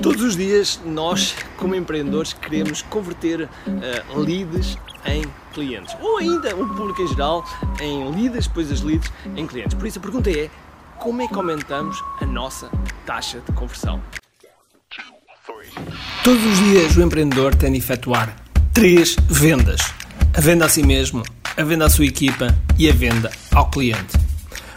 Todos os dias nós, como empreendedores, queremos converter uh, leads em clientes ou ainda o público em geral em leads, depois as leads em clientes. Por isso a pergunta é: como é que aumentamos a nossa taxa de conversão? Todos os dias o empreendedor tem de efetuar três vendas: a venda a si mesmo, a venda à sua equipa e a venda ao cliente.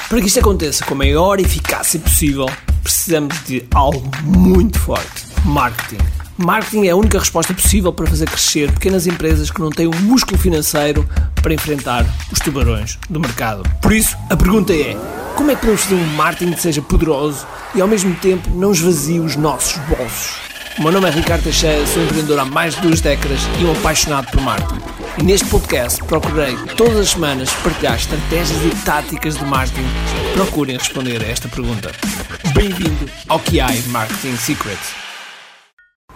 Para que isto aconteça com a maior eficácia possível, precisamos de algo muito forte: marketing. Marketing é a única resposta possível para fazer crescer pequenas empresas que não têm o músculo financeiro para enfrentar os tubarões do mercado. Por isso, a pergunta é: como é que podemos fazer um marketing que seja poderoso e ao mesmo tempo não esvazie os nossos bolsos? O meu nome é Ricardo Teixeira, sou empreendedor há mais de duas décadas e um apaixonado por marketing. E neste podcast procurei todas as semanas partilhar estratégias e táticas de marketing. Procurem responder a esta pergunta. Bem-vindo ao QI Marketing Secrets.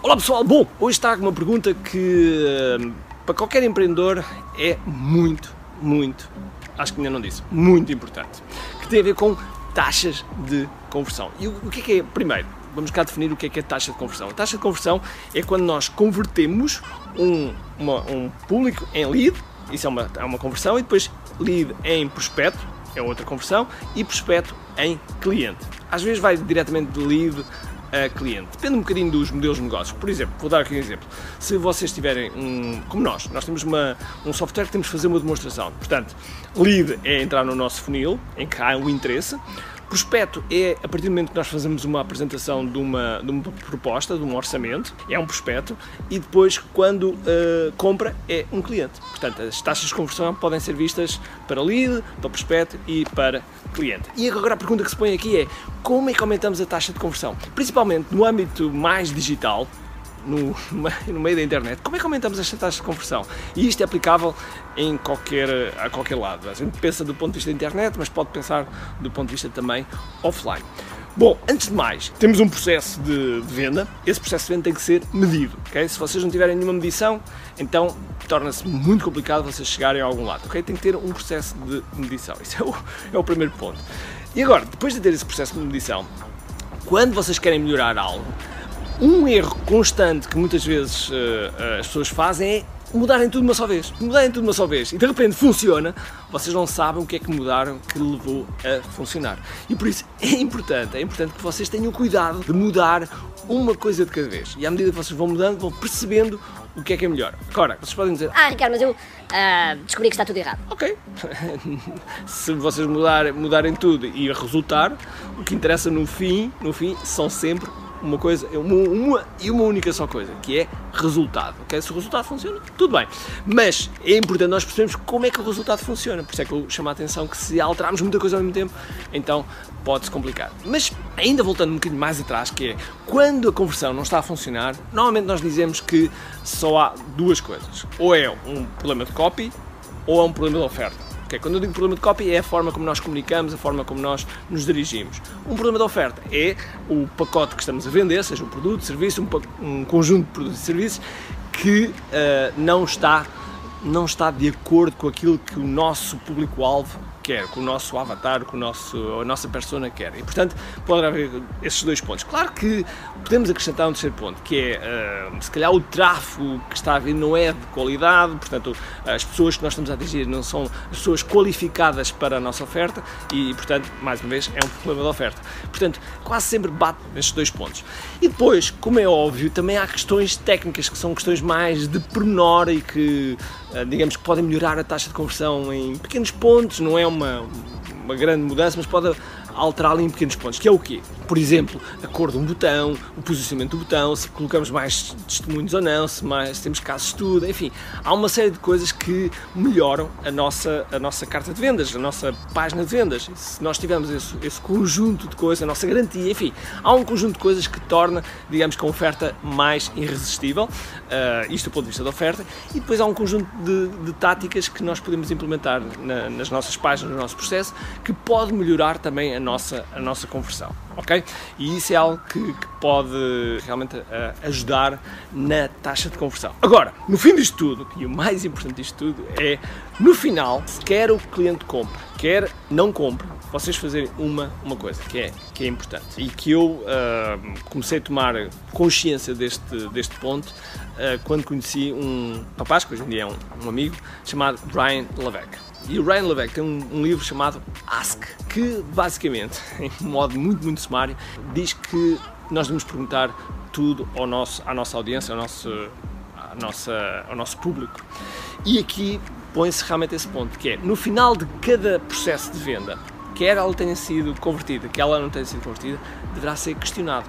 Olá pessoal, bom, hoje está uma pergunta que eh, para qualquer empreendedor é muito, muito, acho que ainda não disse, muito importante, que tem a ver com taxas de conversão. E o que é que é, primeiro, vamos cá definir o que é que é taxa de conversão. A taxa de conversão é quando nós convertemos um, uma, um público em lead, isso é uma, é uma conversão, e depois lead em prospecto, é outra conversão, e prospecto em cliente. Às vezes vai diretamente de lead a cliente. Depende um bocadinho dos modelos de negócio. Por exemplo, vou dar aqui um exemplo. Se vocês tiverem um. Como nós, nós temos uma, um software que temos que fazer uma demonstração. Portanto, lead é entrar no nosso funil, em que há um interesse. Prospecto é a partir do momento que nós fazemos uma apresentação de uma, de uma proposta, de um orçamento, é um prospecto, e depois, quando uh, compra, é um cliente. Portanto, as taxas de conversão podem ser vistas para lead, para prospecto e para cliente. E agora a pergunta que se põe aqui é como é que aumentamos a taxa de conversão? Principalmente no âmbito mais digital, no, no meio da internet, como é que aumentamos esta taxa de conversão? E isto é aplicável em qualquer, a qualquer lado. A gente pensa do ponto de vista da internet, mas pode pensar do ponto de vista também offline. Bom, antes de mais, temos um processo de venda. Esse processo de venda tem que ser medido. Okay? Se vocês não tiverem nenhuma medição, então torna-se muito complicado vocês chegarem a algum lado. Okay? Tem que ter um processo de medição. Isso é o, é o primeiro ponto. E agora, depois de ter esse processo de medição, quando vocês querem melhorar algo, um erro constante que muitas vezes uh, as pessoas fazem é mudarem tudo uma só vez. Mudarem tudo uma só vez. E de repente funciona, vocês não sabem o que é que mudaram que levou a funcionar. E por isso é importante, é importante que vocês tenham cuidado de mudar uma coisa de cada vez. E à medida que vocês vão mudando, vão percebendo o que é que é melhor. Agora, vocês podem dizer. Ah, Ricardo, mas eu uh, descobri que está tudo errado. Ok. Se vocês mudarem, mudarem tudo e resultar, o que interessa no fim, no fim, são sempre uma coisa, uma, uma, e uma única só coisa, que é resultado. Okay? Se o resultado funciona, tudo bem. Mas é importante nós percebermos como é que o resultado funciona. Por isso é que eu chamo a atenção que se alterarmos muita coisa ao mesmo tempo, então pode-se complicar. Mas ainda voltando um bocadinho mais atrás, que é quando a conversão não está a funcionar, normalmente nós dizemos que só há duas coisas. Ou é um problema de copy, ou é um problema de oferta. Quando eu digo problema de copy, é a forma como nós comunicamos, a forma como nós nos dirigimos. Um problema de oferta é o pacote que estamos a vender, seja um produto, serviço, um, um conjunto de produtos e serviços que uh, não está não está de acordo com aquilo que o nosso público-alvo quer, com o nosso avatar, com o nosso, a nossa persona quer. E, portanto, pode haver esses dois pontos. Claro que podemos acrescentar um terceiro ponto, que é, uh, se calhar, o tráfego que está a vir não é de qualidade, portanto, as pessoas que nós estamos a atingir não são as pessoas qualificadas para a nossa oferta e, portanto, mais uma vez, é um problema de oferta. Portanto, quase sempre bate nestes dois pontos. E depois, como é óbvio, também há questões técnicas que são questões mais de pormenor e que, digamos, que podem melhorar a taxa de conversão em pequenos pontos, não é uma uma, uma grande mudança, mas pode alterá-lo em pequenos pontos, que é o quê? Por exemplo, a cor de um botão, o posicionamento do botão, se colocamos mais testemunhos ou não, se, mais, temos casos de estudo, enfim, há uma série de coisas que melhoram a nossa, a nossa carta de vendas, a nossa página de vendas. Se nós tivermos esse, esse conjunto de coisas, a nossa garantia, enfim, há um conjunto de coisas que torna, digamos a oferta mais irresistível, uh, isto do ponto de vista da oferta, e depois há um conjunto de, de táticas que nós podemos implementar na, nas nossas páginas, no nosso processo, que pode melhorar também a a nossa, a nossa conversão, ok? E isso é algo que, que pode realmente uh, ajudar na taxa de conversão. Agora, no fim disto tudo, e o mais importante disto tudo é, no final, se quer o cliente compre, quer não compre, vocês fazerem uma, uma coisa que é, que é importante e que eu uh, comecei a tomar consciência deste, deste ponto uh, quando conheci um rapaz, que hoje em dia é um, um amigo, chamado Brian Levesque. E o Ryan Levesque tem um, um, livro chamado Ask, que basicamente, em modo muito, muito sumário, diz que nós devemos perguntar tudo ao nosso, à nossa audiência, ao nosso, à nossa, ao nosso público. E aqui põe-se realmente esse ponto, que é, no final de cada processo de venda, quer ela tenha sido convertida, quer ela não tenha sido convertida, deverá ser questionado.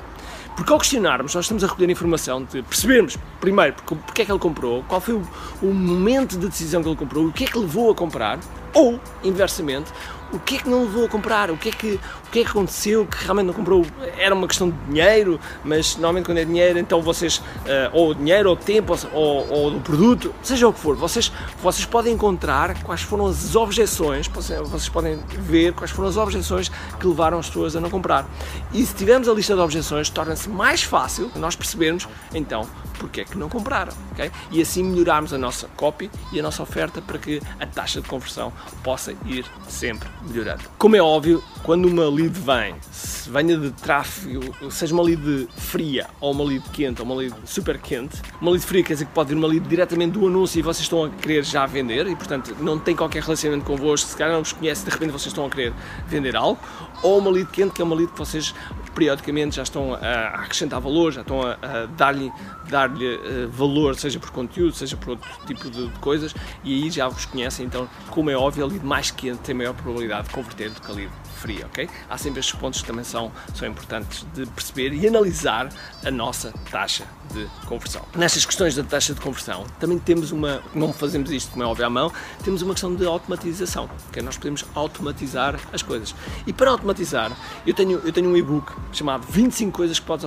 Porque ao questionarmos, nós estamos a recolher informação de percebermos, primeiro, porque é que ele comprou, qual foi o, o momento de decisão que ele comprou, o que é que levou a comprar, ou, inversamente, o que é que não levou a comprar, o que é que, o que, é que aconteceu que realmente não comprou. Era uma questão de dinheiro, mas normalmente quando é dinheiro, então vocês, uh, ou dinheiro, ou tempo, ou, ou, do produto, seja o que for, vocês, vocês podem encontrar quais foram as objeções, vocês podem ver quais foram as objeções que levaram as pessoas a não comprar. E se tivermos a lista de objeções, torna-se mais fácil nós percebermos, então, porque é que não compraram, ok? E assim melhorarmos a nossa copy e a nossa oferta para que a taxa de conversão possa ir sempre melhorando. Como é óbvio, quando uma lead vem, se venha de tráfego, seja uma lead fria ou uma lead quente ou uma lead super quente, uma lead fria quer dizer que pode vir uma lead diretamente do anúncio e vocês estão a querer já vender e portanto não tem qualquer relacionamento convosco, se calhar não vos conhece, de repente vocês estão a querer vender algo, ou uma lead quente que é uma lead que vocês periodicamente já estão a acrescentar valor, já estão a, a dar-lhe dar-lhe uh, valor, seja por conteúdo, seja por outro tipo de, de, coisas, e aí já vos conhecem, então, como é óbvio, a lead mais quente tem maior probabilidade de converter do que lead fria, ok? Há sempre estes pontos que também são, são importantes de perceber e analisar a nossa taxa de conversão. Nestas questões da taxa de conversão, também temos uma, não fazemos isto como é óbvio à mão, temos uma questão de automatização, que nós podemos automatizar as coisas. E para automatizar, eu tenho, eu tenho um e-book chamado 25 coisas que podes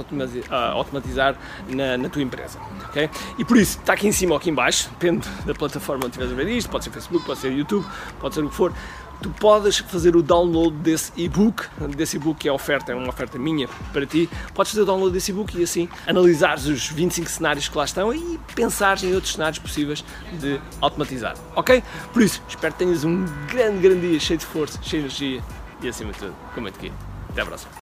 ah, automatizar na, na tua empresa, ok? E por isso, está aqui em cima ou aqui em baixo, depende da plataforma onde estiveres a ver isto, pode ser Facebook, pode ser YouTube, pode ser o que for, tu podes fazer o download desse e-book, desse e-book que é oferta, é uma oferta minha para ti, podes fazer o download desse e-book e assim analisares os 25 cenários que lá estão e pensares em outros cenários possíveis de automatizar, ok? Por isso, espero que tenhas um grande, grande dia cheio de força, cheio de energia e acima de tudo, com muito aqui. Até a próxima.